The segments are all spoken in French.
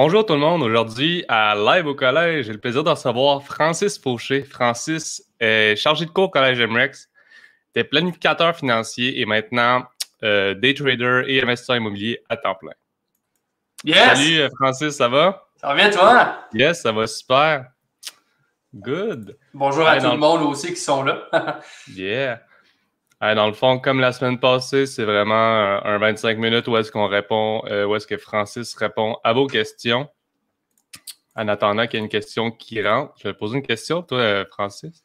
Bonjour tout le monde. Aujourd'hui, à Live au collège, j'ai le plaisir de recevoir Francis Fauché. Francis est chargé de cours au collège MREX, était planificateur financier et maintenant euh, day trader et investisseur immobilier à temps plein. Yes! Salut euh, Francis, ça va? Ça va bien toi? Yes, ça va super. Good. Bonjour à tout le monde aussi qui sont là. yeah. Dans le fond, comme la semaine passée, c'est vraiment un 25 minutes où est-ce qu'on répond, euh, où est-ce que Francis répond à vos questions. En attendant qu'il y ait une question qui rentre, je vais poser une question, toi, euh, Francis.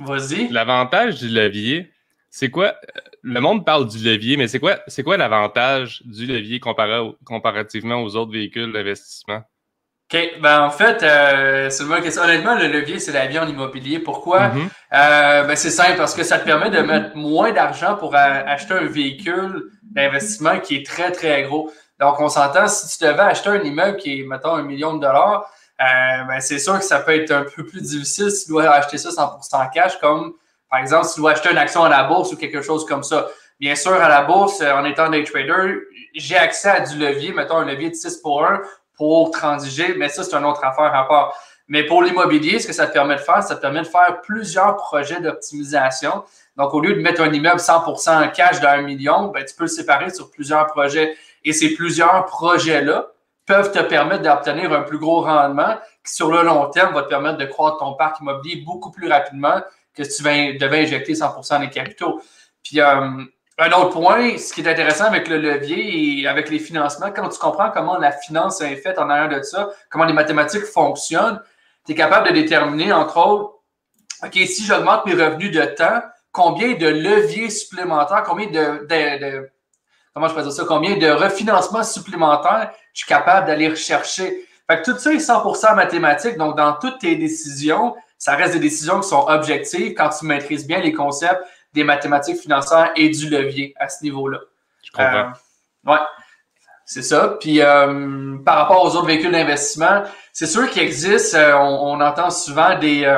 Vas-y. L'avantage du levier, c'est quoi? Le monde parle du levier, mais c'est quoi, c'est quoi l'avantage du levier comparativement aux autres véhicules d'investissement? OK. Ben, en fait, euh, c'est une bonne question. Honnêtement, le levier, c'est la vie en immobilier. Pourquoi? Mhm. Euh, ben, c'est simple, parce que ça te permet de mettre moins d'argent pour acheter un véhicule d'investissement qui est très, très gros. Donc, on s'entend, si tu devais acheter un immeuble qui est, mettons, un million de dollars, euh, ben, c'est sûr que ça peut être un peu plus difficile si tu dois acheter ça 100% cash, comme, par exemple, si tu dois acheter une action à la bourse ou quelque chose comme ça. Bien sûr, à la bourse, en étant day trader, j'ai accès à du levier, mettons un levier de 6 pour 1 pour transiger, mais ça, c'est une autre affaire à part. Mais pour l'immobilier, ce que ça te permet de faire, ça te permet de faire plusieurs projets d'optimisation. Donc, au lieu de mettre un immeuble 100% en cash d'un million, ben, tu peux le séparer sur plusieurs projets. Et ces plusieurs projets-là peuvent te permettre d'obtenir un plus gros rendement qui, sur le long terme, va te permettre de croître ton parc immobilier beaucoup plus rapidement que si tu devais injecter 100% des capitaux. Puis, euh, un autre point, ce qui est intéressant avec le levier et avec les financements, quand tu comprends comment la finance est faite en arrière de ça, comment les mathématiques fonctionnent, tu es capable de déterminer, entre autres, OK, si j'augmente mes revenus de temps, combien de leviers supplémentaires, combien de, comment je ça, combien de refinancements supplémentaires je suis capable d'aller rechercher. Fait que tout ça est 100% mathématique. Donc, dans toutes tes décisions, ça reste des décisions qui sont objectives quand tu maîtrises bien les concepts des mathématiques financières et du levier à ce niveau-là. Je comprends. Euh, ouais. C'est ça. Puis euh, par rapport aux autres véhicules d'investissement, c'est sûr qu'il existe, euh, on, entend souvent des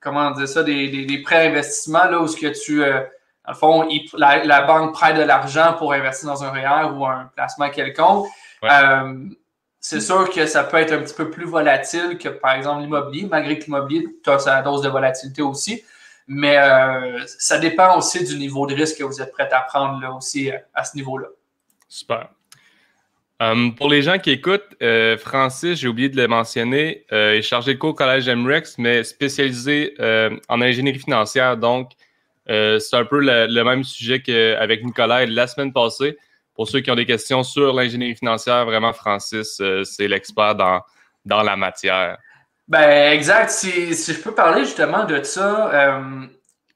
comment dire ça, des, des, prêts d'investissement là où ce que tu dans le fond, la, banque prête de l'argent pour investir dans un REER ou un placement quelconque. c'est sûr que ça peut être un petit peu plus volatile que, par exemple, l'immobilier, malgré que l'immobilier, tu as sa dose de volatilité aussi. Mais euh, ça dépend aussi du niveau de risque que vous êtes prêt à prendre là, aussi euh, à ce niveau-là. Super. Um, pour les gens qui écoutent, euh, Francis, j'ai oublié de le mentionner, est chargé de cours au Collège MREX, mais spécialisé en ingénierie financière. Donc, c'est un peu le, même sujet qu'avec Nicolas la semaine passée. Pour ceux qui ont des questions sur l'ingénierie financière, vraiment, Francis, c'est l'expert dans, dans la matière. Ben, exact. Si, si, je peux parler justement de ça, euh,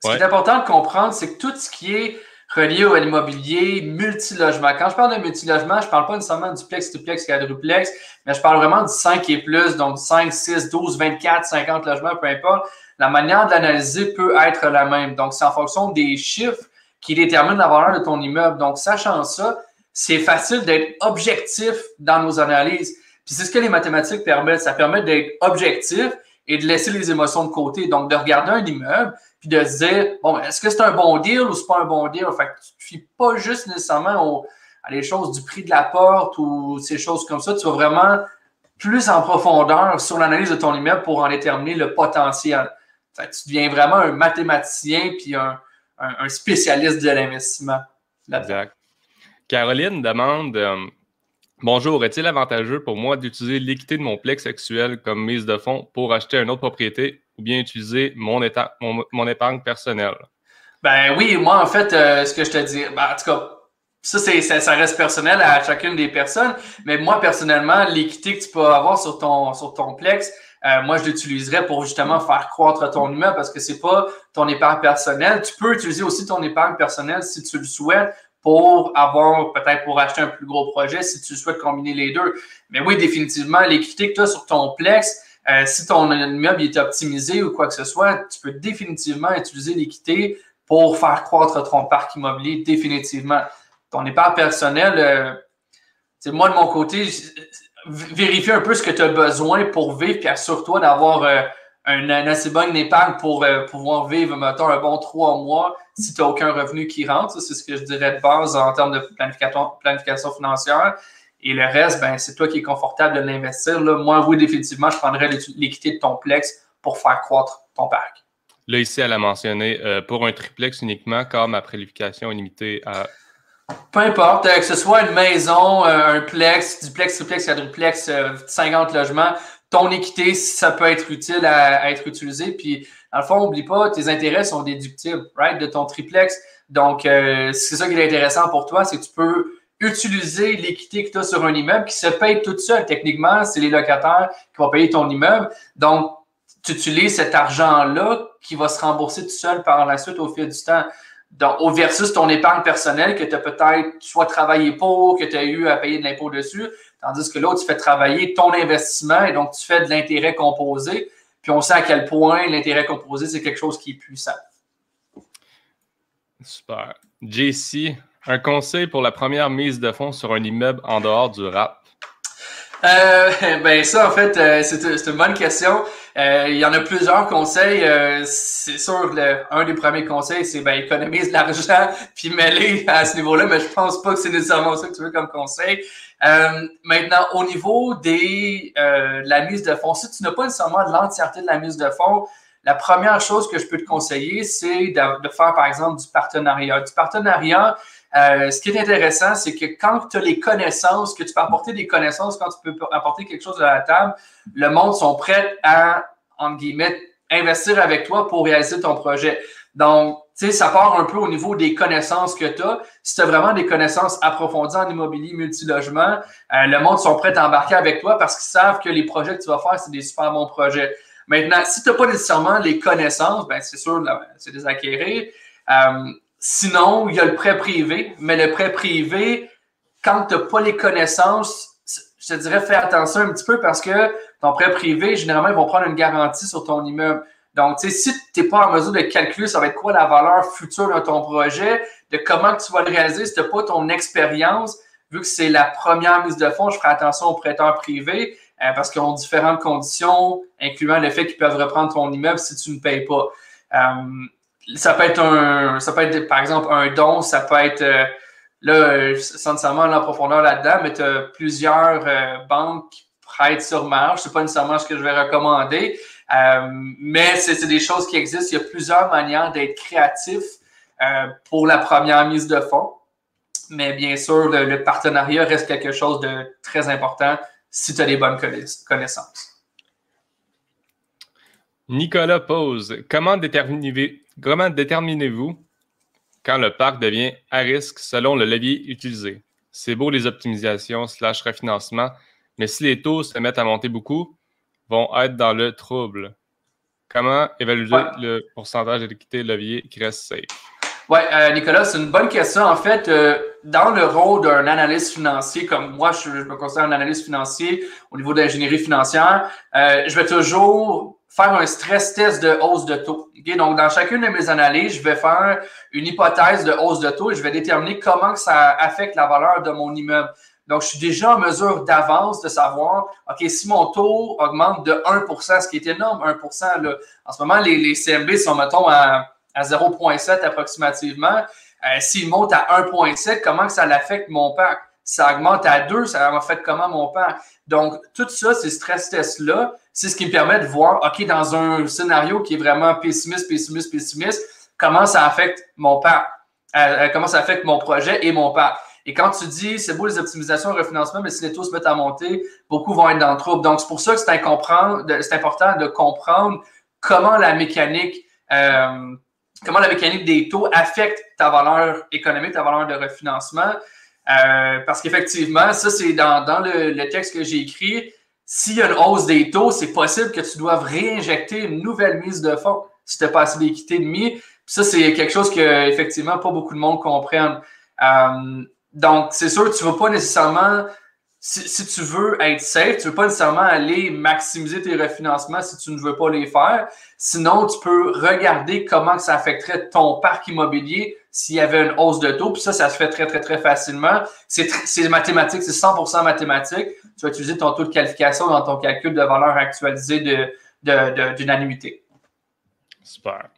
ce qui est important de comprendre, c'est que tout ce qui est relié à l'immobilier, multilogement. Quand je parle de multilogement, je ne parle pas nécessairement du plex, duplex, quadruplex, mais je parle vraiment du 5 et plus, donc 5, 6, 12, 24, 50 logements, peu importe. La manière de l'analyser peut être la même. Donc, c'est en fonction des chiffres qui déterminent la valeur de ton immeuble. Donc, sachant ça, c'est facile d'être objectif dans nos analyses. Puis c'est ce que les mathématiques permettent. Ça permet d'être objectif et de laisser les émotions de côté. Donc, de regarder un immeuble, puis de se dire, bon, est-ce que c'est un bon deal ou c'est pas un bon deal? Fait que tu ne fies pas juste nécessairement à les choses du prix de la porte ou ces choses comme ça. Tu vas vraiment plus en profondeur sur l'analyse de ton immeuble pour en déterminer le potentiel. Fait que tu deviens vraiment un mathématicien puis un, spécialiste de l'investissement. Exact. Caroline demande euh, Bonjour, est-il avantageux pour moi d'utiliser l'équité de mon plex actuel comme mise de fonds pour acheter une autre propriété ou bien utiliser mon, épargne personnelle? Ben oui, moi, en fait, euh, ce que je te dis, ben, en tout cas, ça, ça, reste personnel à chacune des personnes, mais moi, personnellement, l'équité que tu peux avoir sur ton, sur ton plex, euh, moi, je l'utiliserais pour justement faire croître ton immeuble parce que c'est pas ton épargne personnelle. Tu peux utiliser aussi ton épargne personnelle si tu le souhaites pour avoir, peut-être pour acheter un plus gros projet si tu souhaites combiner les deux. Mais oui, définitivement, l'équité que tu as sur ton Plex, euh, si ton immeuble est optimisé ou quoi que ce soit, tu peux définitivement utiliser l'équité pour faire croître ton parc immobilier, définitivement. Ton épargne personnelle, euh, moi de mon côté, vérifie un peu ce que tu as besoin pour vivre, puis assure-toi d'avoir euh, un, assez bonne épargne pour euh, pouvoir vivre, mettons, un bon trois mois si tu n'as aucun revenu qui rentre. C'est ce que je dirais de base en termes de planification, planification financière. Et le reste, ben, c'est toi qui es confortable de l'investir. Moi, oui, définitivement, je prendrais l'équité de ton plex pour faire croître ton parc. Là, ici, elle a mentionné euh, pour un triplex uniquement, car ma prélification est limitée à. Peu importe, euh, que ce soit une maison, euh, un plex, duplex, triplex, quadruplex, 50 logements, ton équité, ça peut être utile à, être utilisé. Puis, dans le fond, n'oublie pas, tes intérêts sont déductibles, right, de ton triplex. Donc, c'est ça qui est intéressant pour toi, c'est que tu peux utiliser l'équité que tu as sur un immeuble qui se paye toute seule. Techniquement, c'est les locataires qui vont payer ton immeuble. Donc, tu utilises cet argent-là qui va se rembourser tout seul par la suite au fil du temps. Donc, au versus ton épargne personnelle que tu as peut-être soit travaillé pour, que tu as eu à payer de l'impôt dessus, tandis que là, tu fais travailler ton investissement et donc tu fais de l'intérêt composé. Puis on sait à quel point l'intérêt composé, c'est quelque chose qui est puissant. Super. JC, un conseil pour la première mise de fonds sur un immeuble en dehors du rap? Euh, ben ça, en fait, euh, c'est une bonne question. Euh, il y en a plusieurs conseils. Euh, c'est sûr, un des premiers conseils, c'est ben, économise l'argent puis mêler à ce niveau-là, mais je pense pas que c'est nécessairement ça que tu veux comme conseil. Euh, maintenant, au niveau des de la mise de fonds, si tu n'as pas nécessairement l'entièreté de la mise de fonds, la première chose que je peux te conseiller, c'est de, de, faire, par exemple, du partenariat. Du partenariat, euh, ce qui est intéressant, c'est que quand tu as les connaissances, que tu peux apporter des connaissances, quand tu peux apporter quelque chose à la table, le monde sont prêts à, entre guillemets, investir avec toi pour réaliser ton projet. Donc, tu sais, ça part un peu au niveau des connaissances que tu as. Si tu as vraiment des connaissances approfondies en immobilier multilogement, euh, le monde sont prêts à embarquer avec toi parce qu'ils savent que les projets que tu vas faire, c'est des super bons projets. Maintenant, si tu n'as pas nécessairement les connaissances, ben c'est sûr, c'est des acquérir. Euh, Sinon, il y a le prêt privé, mais le prêt privé, quand tu n'as pas les connaissances, je te dirais fais attention un petit peu parce que ton prêt privé, généralement, ils vont prendre une garantie sur ton immeuble. Donc, tu sais, si tu n'es pas en mesure de calculer ça va être quoi la valeur future de ton projet, de comment tu vas le réaliser, si tu n'as pas ton expérience, vu que c'est la première mise de fonds, je ferai attention aux prêteurs privés euh, parce qu'ils ont différentes conditions, incluant le fait qu'ils peuvent reprendre ton immeuble si tu ne payes pas. Euh, ça peut être un, ça peut être par exemple un don, ça peut être euh, là, sans nécessairement en profondeur là-dedans, mais tu as plusieurs euh, banques qui prêtent sur marge. C'est pas nécessairement ce que je vais recommander, euh, mais c'est des choses qui existent. Il y a plusieurs manières d'être créatif pour la première mise de fonds. Mais bien sûr, le partenariat reste quelque chose de très important si tu as des bonnes connaissances. Nicolas pose Comment déterminez-vous quand le parc devient à risque selon le levier utilisé? C'est beau les optimisations slash refinancement, mais si les taux se mettent à monter beaucoup, vont être dans le trouble. Comment évaluer le pourcentage d'équité levier qui reste safe? Oui, euh, Nicolas, c'est une bonne question. En fait, euh, dans le rôle d'un analyste financier, comme moi, je, me considère un analyste financier au niveau de l'ingénierie financière, euh, je vais toujours faire un stress test de hausse de taux. Donc, dans chacune de mes analyses, je vais faire une hypothèse de hausse de taux et je vais déterminer comment ça affecte la valeur de mon immeuble. Donc, je suis déjà en mesure d'avance de savoir, OK, si mon taux augmente de 1% ce qui est énorme, 1 là, en ce moment, les, CMB sont, mettons, à, à 0,7 approximativement. Euh, S'il monte à 1,7, comment ça l'affecte mon parc? Ça augmente à 2, ça affecte comment mon parc? Donc, tout ça, ces stress tests-là, c'est ce qui me permet de voir, OK, dans un scénario qui est vraiment pessimiste, pessimiste, pessimiste, comment ça affecte mon parc, euh, euh, comment ça affecte mon projet et mon parc. Et quand tu dis, c'est beau les optimisations, le refinancement, mais si les taux se mettent à monter, beaucoup vont être dans le trouble. Donc, c'est pour ça que c'est important de comprendre comment la mécanique, euh, comment la mécanique des taux affecte ta valeur économique, ta valeur de refinancement. Parce qu'effectivement, ça, c'est dans, dans le, le, texte que j'ai écrit. S'il y a une hausse des taux, c'est possible que tu doives réinjecter une nouvelle mise de fonds si tu n'as pas assez d'équité de mis. ça, c'est quelque chose que, effectivement, pas beaucoup de monde comprennent. Euh, donc, c'est sûr tu ne vas pas nécessairement, si, tu veux être safe, tu ne veux pas nécessairement aller maximiser tes refinancements si tu ne veux pas les faire. Sinon, tu peux regarder comment ça affecterait ton parc immobilier s'il y avait une hausse de taux. Puis ça, ça se fait très, très, très facilement. C'est mathématique, c'est 100% mathématique. Tu vas utiliser ton taux de qualification dans ton calcul de valeur actualisée de, de, annuité. Super.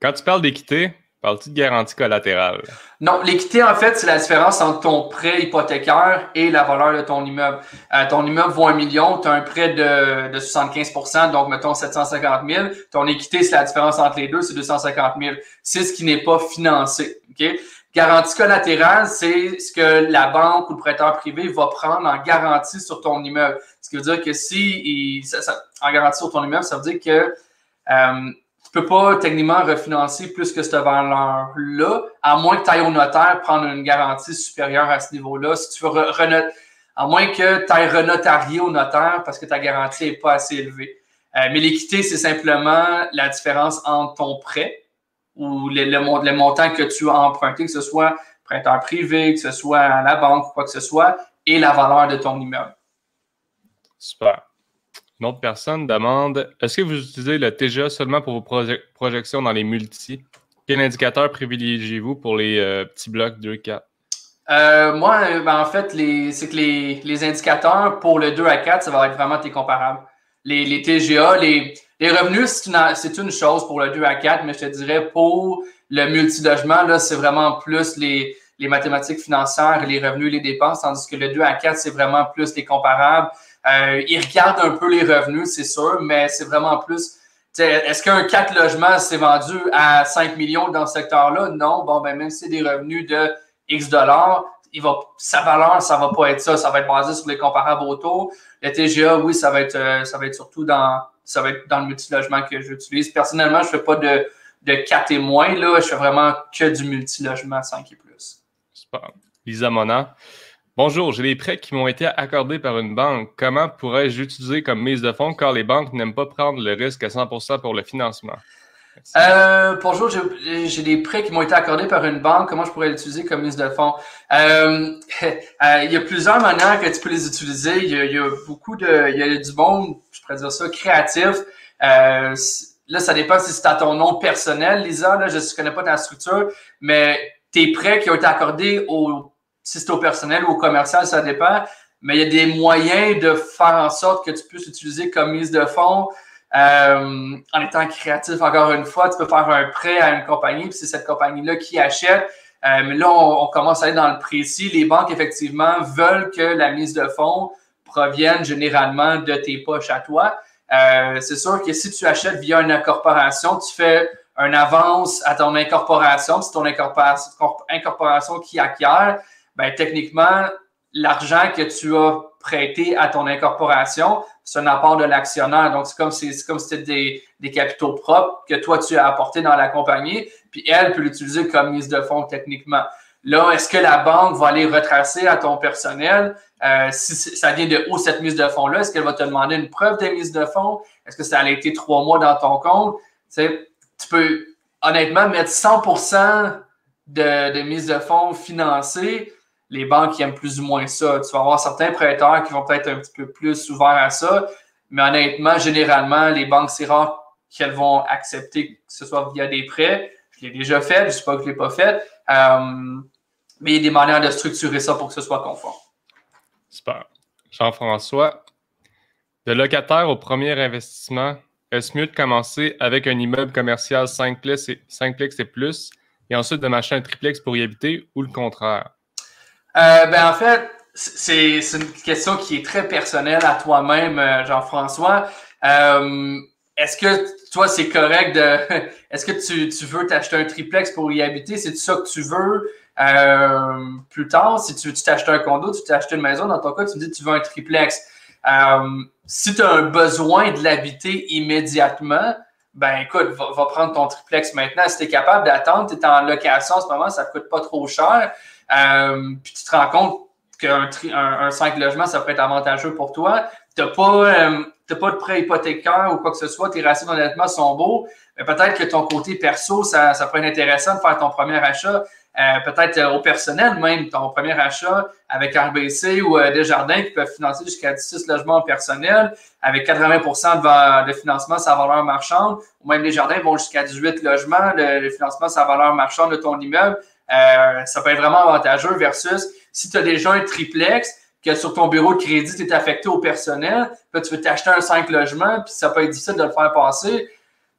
Quand tu parles d'équité, Parles-tu de garantie collatérale? Non, l'équité, en fait, c'est la différence entre ton prêt hypothécaire et la valeur de ton immeuble. Euh, ton immeuble vaut un million, tu as un prêt de, de 75% donc mettons 750 000. Ton équité, c'est la différence entre les deux, c'est 250 000. C'est ce qui n'est pas financé. Garantie collatérale, c'est ce que la banque ou le prêteur privé va prendre en garantie sur ton immeuble. Ce qui veut dire que si en garantie sur ton immeuble, ça veut dire que euh, tu peux pas techniquement refinancer plus que cette valeur-là, à moins que tu ailles au notaire prendre une garantie supérieure à ce niveau-là. Si tu veux à moins que tu ailles renotarier au notaire parce que ta garantie n'est pas assez élevée. Euh, mais l'équité, c'est simplement la différence entre ton prêt ou le, montant que tu as emprunté, que ce soit prêteur privé, que ce soit à la banque ou quoi que ce soit, et la valeur de ton immeuble. Super. Une autre personne demande Est-ce que vous utilisez le TGA seulement pour vos projections dans les multis Quel indicateur privilégiez-vous pour les euh, petits blocs 2-4 euh, moi, ben, en fait, c'est que les, indicateurs pour le 2 à 4, ça va être vraiment tes comparables. Les, les TGA, les, les revenus, c'est une, chose pour le 2 à 4, mais je te dirais pour le multilogement, là, c'est vraiment plus les, mathématiques financières, les revenus, les dépenses, tandis que le 2 à 4, c'est vraiment plus les comparables. Euh, ils regardent un peu les revenus, c'est sûr, mais c'est vraiment plus. Est-ce qu'un 4 logements s'est vendu à 5 millions dans ce secteur-là? Non. Bon, ben, même si c'est des revenus de X dollars, il va, sa valeur, ça va pas être ça. Ça va être basé sur les comparables auto. Le TGA, oui, ça va être, euh, ça va être surtout dans, ça va être dans le multilogement que j'utilise. Personnellement, je ne fais pas de, de 4 et moins. Là. Je fais vraiment que du multilogement 5 et plus. Super. Lisa Mona. Bonjour, j'ai des prêts qui m'ont été accordés par une banque. Comment pourrais-je l'utiliser comme mise de fonds car les banques n'aiment pas prendre le risque à 100% pour le financement? Euh, bonjour, j'ai des prêts qui m'ont été accordés par une banque. Comment je pourrais l'utiliser comme mise de fonds? Euh, euh, il y a plusieurs manières que tu peux les utiliser. Il y a, beaucoup de, il y a du monde, je pourrais dire ça, créatif. Euh, là, ça dépend si c'est à ton nom personnel, Lisa. Là, je ne connais pas ta structure, mais tes prêts qui ont été accordés au, si c'est au personnel ou au commercial, ça dépend. Mais il y a des moyens de faire en sorte que tu puisses utiliser comme mise de fonds. Euh, en étant créatif, encore une fois, tu peux faire un prêt à une compagnie, puis c'est cette compagnie-là qui achète. Euh, mais là, on, commence à aller dans le précis. Les banques, effectivement, veulent que la mise de fonds provienne généralement de tes poches à toi. Euh, c'est sûr que si tu achètes via une incorporation, tu fais une avance à ton incorporation. C'est ton incorporation, incorporation qui acquiert. Ben, techniquement, l'argent que tu as prêté à ton incorporation, c'est un apport de l'actionnaire. Donc, c'est comme si c'était des, des, capitaux propres que toi, tu as apportés dans la compagnie, puis elle peut l'utiliser comme mise de fonds techniquement. Là, est-ce que la banque va aller retracer à ton personnel? Euh, si ça vient de où cette mise de fonds-là? Est-ce qu'elle va te demander une preuve de mise de fonds? Est-ce que ça a été trois mois dans ton compte? Tu, peux honnêtement mettre 100 de, de mise de fonds financée les banques aiment plus ou moins ça. Tu vas avoir certains prêteurs qui vont peut-être un petit peu plus ouverts à ça, mais honnêtement, généralement, les banques, c'est rare qu'elles vont accepter que ce soit via des prêts. Je l'ai déjà fait, je ne sais pas que je ne l'ai pas fait. Euh, mais il y a des manières de structurer ça pour que ce soit conforme. Super. Jean-François, de locataire au premier investissement, est-ce mieux de commencer avec un immeuble commercial 5 plex et, 5 et plus et ensuite de m'acheter un triplex pour y habiter ou le contraire? Euh, ben, en fait, c'est une question qui est très personnelle à toi-même, euh, Jean-François. Euh, est-ce que toi, c'est correct de. Est-ce que tu, tu veux t'acheter un triplex pour y habiter? C'est ça que tu veux plus tard? Si tu veux t'acheter un condo, tu t'achètes une maison, dans ton cas, tu me dis que tu veux un triplex. Si tu as un besoin de l'habiter immédiatement, ben écoute, va, prendre ton triplex maintenant. Si tu es capable d'attendre, tu es en location en ce moment, ça ne coûte pas trop cher. Euh, puis tu te rends compte qu'un un, un 5 logements, ça peut être avantageux pour toi. Tu n'as pas, euh, pas de prêt hypothécaire ou quoi que ce soit, tes ratios d'endettement sont beaux, mais peut-être que ton côté perso, ça, ça peut être intéressant de faire ton premier achat. Euh, peut-être au personnel même, ton premier achat avec RBC ou Desjardins qui peuvent financer jusqu'à 16 logements personnels avec 80 de, de financement sa valeur marchande, ou même Desjardins vont jusqu'à 18 logements, le, le financement sa valeur marchande de ton immeuble. Euh, ça peut être vraiment avantageux versus si tu as déjà un triplex, que sur ton bureau de crédit, tu es affecté au personnel, tu veux t'acheter un 5 logements, puis ça peut être difficile de le faire passer.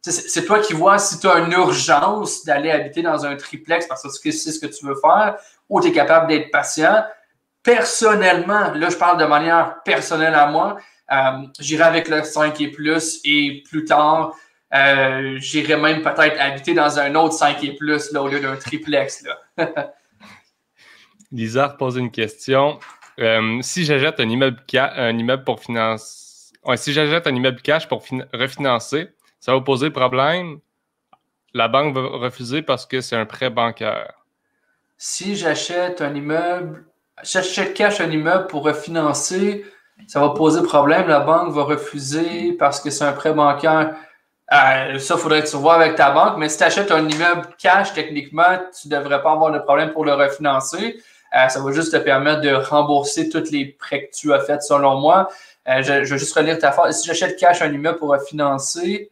c'est toi qui vois si tu as une urgence d'aller habiter dans un triplex parce que c'est ce que tu veux faire ou tu es capable d'être patient. Personnellement, là, je parle de manière personnelle à moi, euh, j'irai avec le 5 et plus et plus tard, euh, j'irai même peut-être habiter dans un autre 5 et plus là, au lieu d'un triplex. Là. Lisa pose une question. Euh, si j'achète un immeuble, un immeuble pour financer, si j'achète un immeuble cash pour refinancer, ça va poser problème? La banque va refuser parce que c'est un prêt bancaire. Si j'achète un immeuble, j'achète cash un immeuble pour refinancer, ça va poser problème. La banque va refuser parce que c'est un prêt bancaire. Euh, ça, faudrait que tu avec ta banque. Mais si tu achètes un immeuble cash, techniquement, tu ne devrais pas avoir de problème pour le refinancer. Euh, ça va juste te permettre de rembourser tous les prêts que tu as faits, selon moi. Euh, je, vais juste relire ta phrase. Si j'achète cash un immeuble pour refinancer,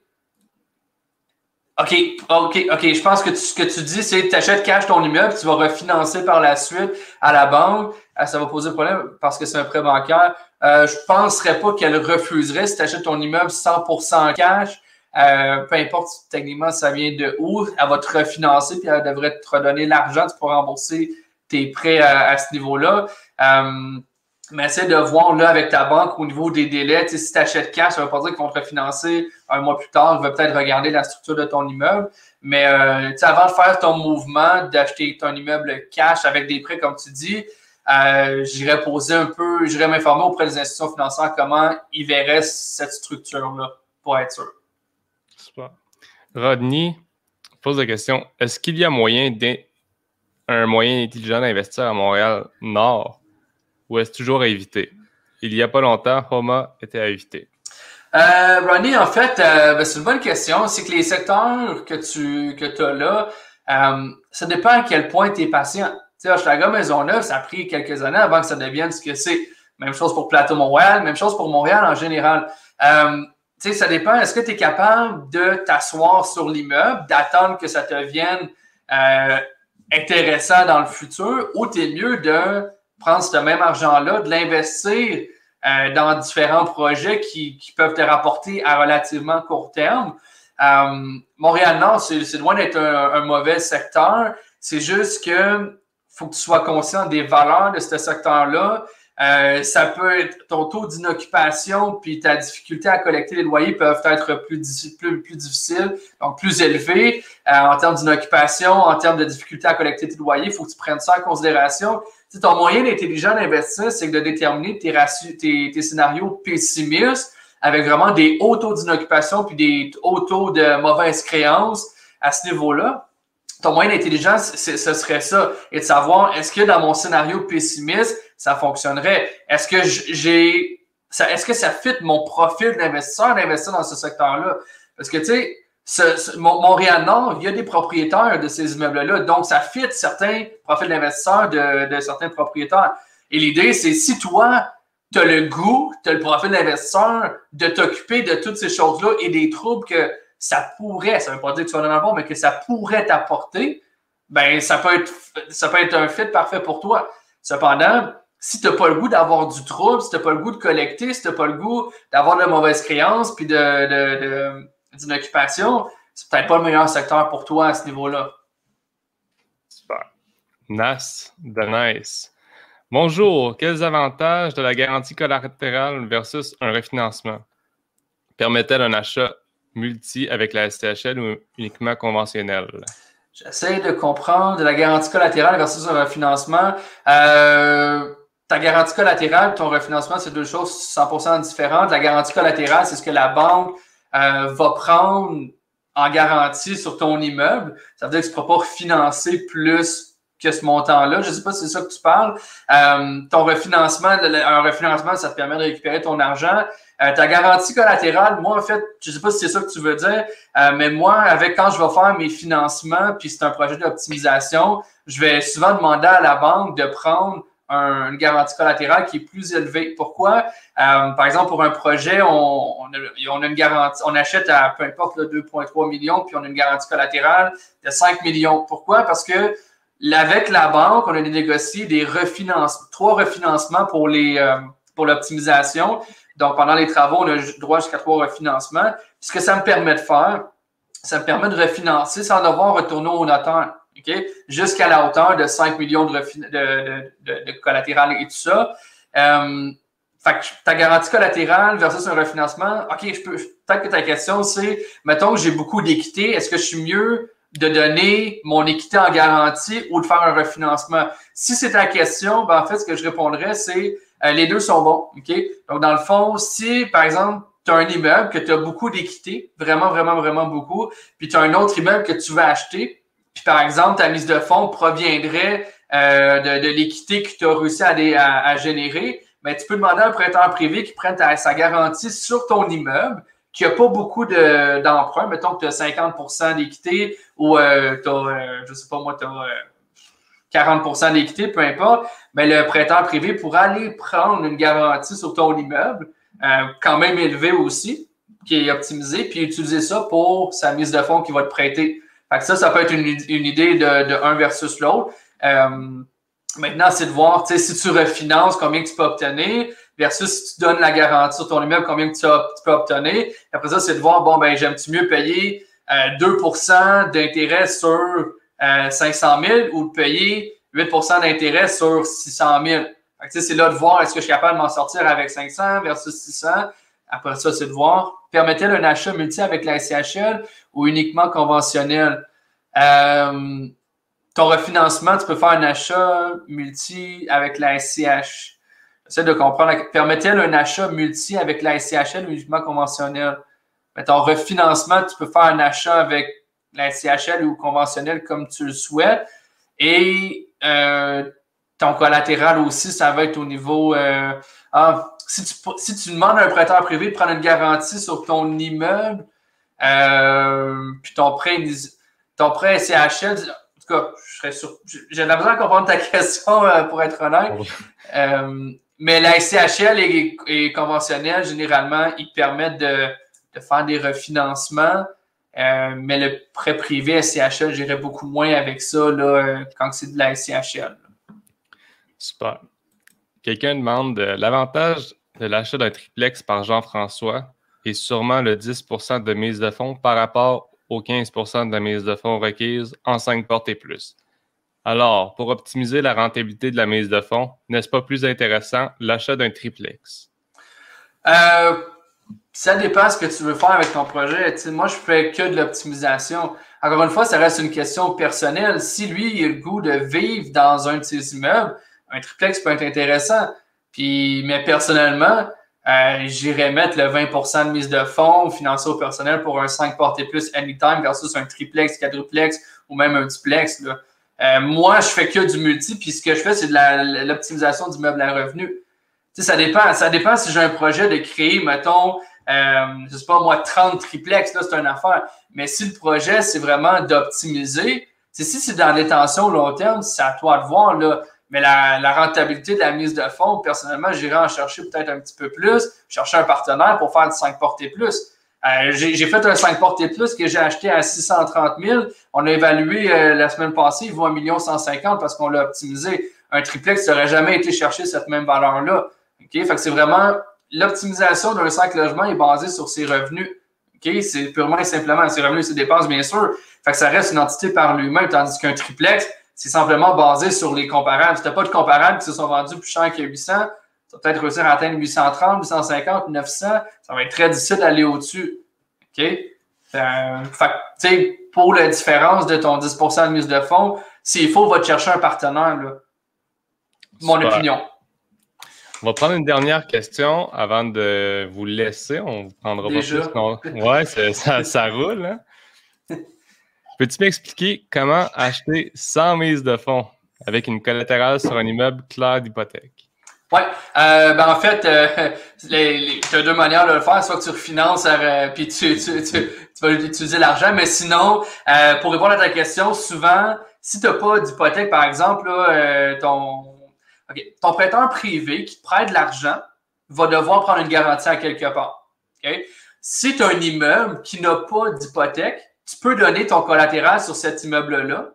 OK, OK, OK. Je pense que ce que tu dis, c'est que tu achètes cash ton immeuble, tu vas refinancer par la suite à la banque. Ça va poser problème parce que c'est un prêt bancaire. Je ne penserais pas qu'elle refuserait si tu achètes ton immeuble 100% cash. Euh, peu importe techniquement ça vient de où, elle va te refinancer puis elle devrait te redonner l'argent pour rembourser tes prêts à, ce niveau-là. Mais essaie de voir là avec ta banque au niveau des délais. si tu achètes cash, ça ne veut pas dire qu'ils vont te refinancer un mois plus tard. Ils vont peut-être regarder la structure de ton immeuble. Mais euh, avant de faire ton mouvement, d'acheter ton immeuble cash avec des prêts, comme tu dis, euh, j'irais poser un peu, j'irais m'informer auprès des institutions financières comment ils verraient cette structure-là pour être sûr. Rodney pose la question est-ce qu'il y a moyen un moyen intelligent d'investir à Montréal-Nord ou est-ce toujours à éviter? Il n'y a pas longtemps, Homa était à éviter. Euh, Ronnie, en fait, euh, ben, c'est une bonne question. C'est que les secteurs que tu que as là, euh, ça dépend à quel point tu es patient. Tu sais, Maison Maisonneuve, ça a pris quelques années avant que ça devienne ce que c'est. Même chose pour Plateau Montréal, même chose pour Montréal en général. Tu sais, ça dépend. Est-ce que tu es capable de t'asseoir sur l'immeuble, d'attendre que ça te vienne euh, intéressant dans le futur, ou tu es mieux de prendre ce même argent-là, de l'investir euh, dans différents projets qui, peuvent te rapporter à relativement court terme? Euh, Montréal-Nord, c'est loin d'être un, mauvais secteur. C'est juste que faut que tu sois conscient des valeurs de ce secteur-là. Euh, ça peut être ton taux d'inoccupation puis ta difficulté à collecter les loyers peuvent être plus, plus, plus difficiles, donc plus élevés euh, en termes d'inoccupation, en termes de difficulté à collecter tes loyers. Il faut que tu prennes ça en considération ton moyen intelligent d'investir, c'est de déterminer tes, tes, scénarios pessimistes avec vraiment des hauts taux d'inoccupation puis des hauts taux de mauvaise créance à ce niveau-là. Ton moyen intelligent, ce serait ça. Et de savoir, est-ce que dans mon scénario pessimiste, ça fonctionnerait? Est-ce que j'ai, est-ce que ça fit mon profil d'investisseur d'investir dans ce secteur-là? Parce que, tu sais, Montréal-Nord, il y a des propriétaires de ces immeubles-là. Donc, ça fit certains profils d'investisseurs de, certains propriétaires. Et l'idée, c'est si toi, tu as le goût, tu as le profil d'investisseur de t'occuper de toutes ces choses-là et des troubles que ça pourrait, ça ne veut pas dire que tu vas en avoir, mais que ça pourrait t'apporter, ben ça peut être ça peut être un fit parfait pour toi. Cependant, si tu n'as pas le goût d'avoir du trouble, si tu n'as pas le goût de collecter, si tu n'as pas le goût d'avoir de mauvaises créances, puis de d'une occupation, c'est peut-être pas le meilleur secteur pour toi à ce niveau-là. Super. Nas de Bonjour. Quels avantages de la garantie collatérale versus un refinancement? Permet-elle un achat multi avec la STHL ou uniquement conventionnel? J'essaie de comprendre la garantie collatérale versus un refinancement. Euh, ta garantie collatérale, ton refinancement, c'est deux choses 100% différentes. La garantie collatérale, c'est ce que la banque euh, va prendre en garantie sur ton immeuble. Ça veut dire que tu ne pourras pas financer plus que ce montant-là. Je ne sais pas si c'est ça que tu parles. Euh, ton refinancement, un refinancement, ça te permet de récupérer ton argent. Euh, ta garantie collatérale, moi, en fait, je ne sais pas si c'est ça que tu veux dire, mais moi, avec quand je vais faire mes financements, puis c'est un projet d'optimisation, je vais souvent demander à la banque de prendre une garantie collatérale qui est plus élevée. Pourquoi? Euh, par exemple, pour un projet, on, a, une garantie, on achète à peu importe 2,3 millions, puis on a une garantie collatérale de 5 millions. Pourquoi? Parce que avec la banque, on a négocié des refinancements, trois refinancements pour les euh, pour l'optimisation. Donc, pendant les travaux, on a droit jusqu'à trois refinancements. Ce que ça me permet de faire, ça me permet de refinancer sans devoir retourner au notaire. Jusqu'à la hauteur de 5 millions de, de, de, collatéral et tout ça. Euh, fait que ta garantie collatérale versus un refinancement, OK, je peux. Peut-être que ta question, c'est mettons que j'ai beaucoup d'équité, est-ce que je suis mieux de donner mon équité en garantie ou de faire un refinancement? Si c'est ta question, ben en fait, ce que je répondrais, c'est euh, les deux sont bons. OK? Donc, dans le fond, si, par exemple, tu as un immeuble que tu as beaucoup d'équité, vraiment, vraiment, vraiment beaucoup, puis tu as un autre immeuble que tu veux acheter, puis par exemple, ta mise de fonds proviendrait euh, de, de l'équité que tu as réussi à, à, générer, mais ben, tu peux demander à un prêteur privé qui prenne sa garantie sur ton immeuble, qui n'a pas beaucoup d'emprunt, mettons que tu as 50% d'équité ou euh, tu as, euh, je sais pas moi, tu as 40% d'équité, peu importe, mais le prêteur privé pourra aller prendre une garantie sur ton immeuble, euh, quand même élevé aussi, qui est optimisé, puis utiliser ça pour sa mise de fonds qui va te prêter. Fait que ça, ça peut être une, idée de, de, un versus l'autre. Euh, maintenant, c'est de voir si tu refinances, combien tu peux obtenir, versus si tu donnes la garantie sur ton immeuble, combien tu, peux obtenir. Après ça, c'est de voir, bon, ben, j'aime-tu mieux payer euh, 2% d'intérêt sur 500 000 ou de payer 8% d'intérêt sur 600 000. C'est là de voir est-ce que je suis capable de m'en sortir avec 500 versus 600. Après ça, c'est de voir permet-elle un achat multi avec la SCHL ou uniquement conventionnel? Euh, ton refinancement, tu peux faire un achat multi avec la SCH. J'essaie de comprendre. Permet-elle un achat multi avec la SCHL ou uniquement conventionnel? Mais ton refinancement, tu peux faire un achat avec la CHL ou conventionnel comme tu le souhaites. Et euh, ton collatéral aussi, ça va être au niveau. Euh, ah, si, tu, si tu demandes à un prêteur privé de prendre une garantie sur ton immeuble, euh, puis ton prêt, ton prêt CHL, en tout cas, je serais sûr. J'ai la besoin de comprendre ta question pour être honnête. mais la SCHL et, et conventionnelle, généralement, ils te permettent de, de faire des refinancements. Euh, mais le prêt privé SCHL, j'irais beaucoup moins avec ça là, euh, quand c'est de la SCHL. Super. Quelqu'un demande euh, l'avantage de l'achat d'un triplex par Jean-François est sûrement le 10% de mise de fonds par rapport aux 15% de la mise de fonds requise en 5 portes et plus. Alors, pour optimiser la rentabilité de la mise de fonds, n'est-ce pas plus intéressant l'achat d'un triplex? Euh, ça dépend ce que tu veux faire avec ton projet. moi, je fais que de l'optimisation. Encore une fois, ça reste une question personnelle. Si lui, il a le goût de vivre dans un de ses immeubles, un triplex peut être intéressant. Puis, mais personnellement, euh, j'irais mettre le 20% de mise de fonds financé au personnel pour un 5 portes et plus anytime versus un triplex, quadruplex ou même un duplex. Euh, moi, je fais que du multi, puis ce que je fais, c'est de l'optimisation du meuble à revenu. Ça dépend. Ça dépend si j'ai un projet de créer, mettons, euh, je sais pas moi, 30 triplex, là, c'est une affaire. Mais si le projet, c'est vraiment d'optimiser, si c'est dans l'intention long terme, c'est à toi de voir, là. Mais la, rentabilité de la mise de fonds, personnellement, j'irai en chercher peut-être un petit peu plus, chercher un partenaire pour faire du 5 portées plus. Euh, j'ai fait un 5 portées plus que j'ai acheté à 630 000. On a évalué euh, la semaine passée, il vaut 1 150 parce qu'on l'a optimisé. Un triplex n'aurait jamais été chercher cette même valeur-là. OK? Fait que c'est vraiment l'optimisation d'un sac logement est basée sur ses revenus. OK? C'est purement et simplement ses revenus et ses dépenses, bien sûr. Fait que ça reste une entité par lui-même, tandis qu'un triplex, c'est simplement basé sur les comparables. Si tu n'as pas de comparables qui se sont vendus plus cher que 800, tu vas peut-être réussir à atteindre 830, 850, 900. Ça va être très difficile d'aller au-dessus. OK? Euh, fait pour la différence de ton 10% de mise de fonds, s'il faut, va te chercher un partenaire. Là. Mon opinion. On va prendre une dernière question avant de vous laisser. On ne prendra pas plus. Ouais, ça, ça, roule. Hein? Peux-tu m'expliquer comment acheter sans mise de fonds avec une collatérale sur un immeuble clair d'hypothèque? Oui. Euh, ben en fait, euh, tu as deux manières de le faire. Soit que tu refinances euh, puis tu, tu, tu, vas utiliser l'argent, mais sinon, pour répondre à ta question, souvent, si tu n'as pas d'hypothèque, par exemple, ton ton prêteur privé qui te prête de l'argent va devoir prendre une garantie à quelque part. Si tu as un immeuble qui n'a pas d'hypothèque, tu peux donner ton collatéral sur cet immeuble-là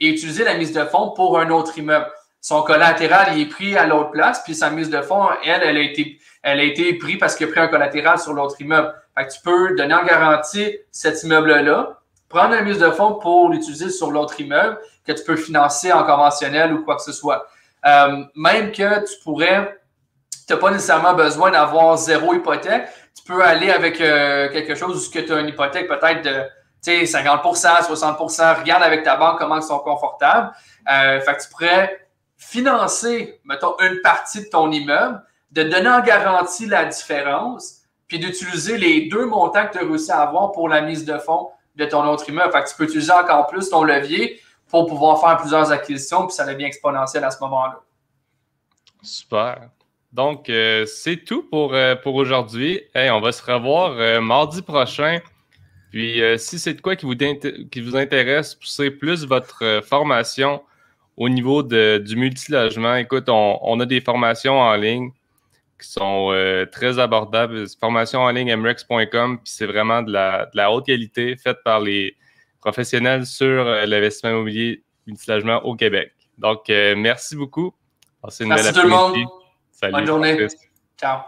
et utiliser la mise de fonds pour un autre immeuble. Son collatéral est pris à l'autre place, puis sa mise de fonds, elle, elle a été, elle a été prise parce qu'il a pris un collatéral sur l'autre immeuble. Tu peux donner en garantie cet immeuble-là, prendre la mise de fonds pour l'utiliser sur l'autre immeuble que tu peux financer en conventionnel ou quoi que ce soit. Euh, même que tu pourrais, tu n'as pas nécessairement besoin d'avoir zéro hypothèque. Tu peux aller avec euh, quelque chose où tu as une hypothèque peut-être de 50% 60% Regarde avec ta banque comment ils sont confortables. Euh, fait que tu pourrais financer, mettons, une partie de ton immeuble, de donner en garantie la différence, puis d'utiliser les deux montants que tu as réussi à avoir pour la mise de fonds de ton autre immeuble. Fait que tu peux utiliser encore plus ton levier pour pouvoir faire plusieurs acquisitions, puis ça devient exponentiel à ce moment-là. Super. Donc, euh, c'est tout pour, euh, pour aujourd'hui. on va se revoir euh, mardi prochain. Puis, si c'est de quoi qui vous, qui vous intéresse, poussez plus votre formation au niveau de, du multilogement. Écoute, on, a des formations en ligne qui sont très abordables. Formation en ligne, mrex.com, puis c'est vraiment de la, de la, haute qualité faite par les professionnels sur l'investissement immobilier multilogement au Québec. Donc, merci beaucoup. Merci tout le monde. Salut. Bonne journée. Ciao.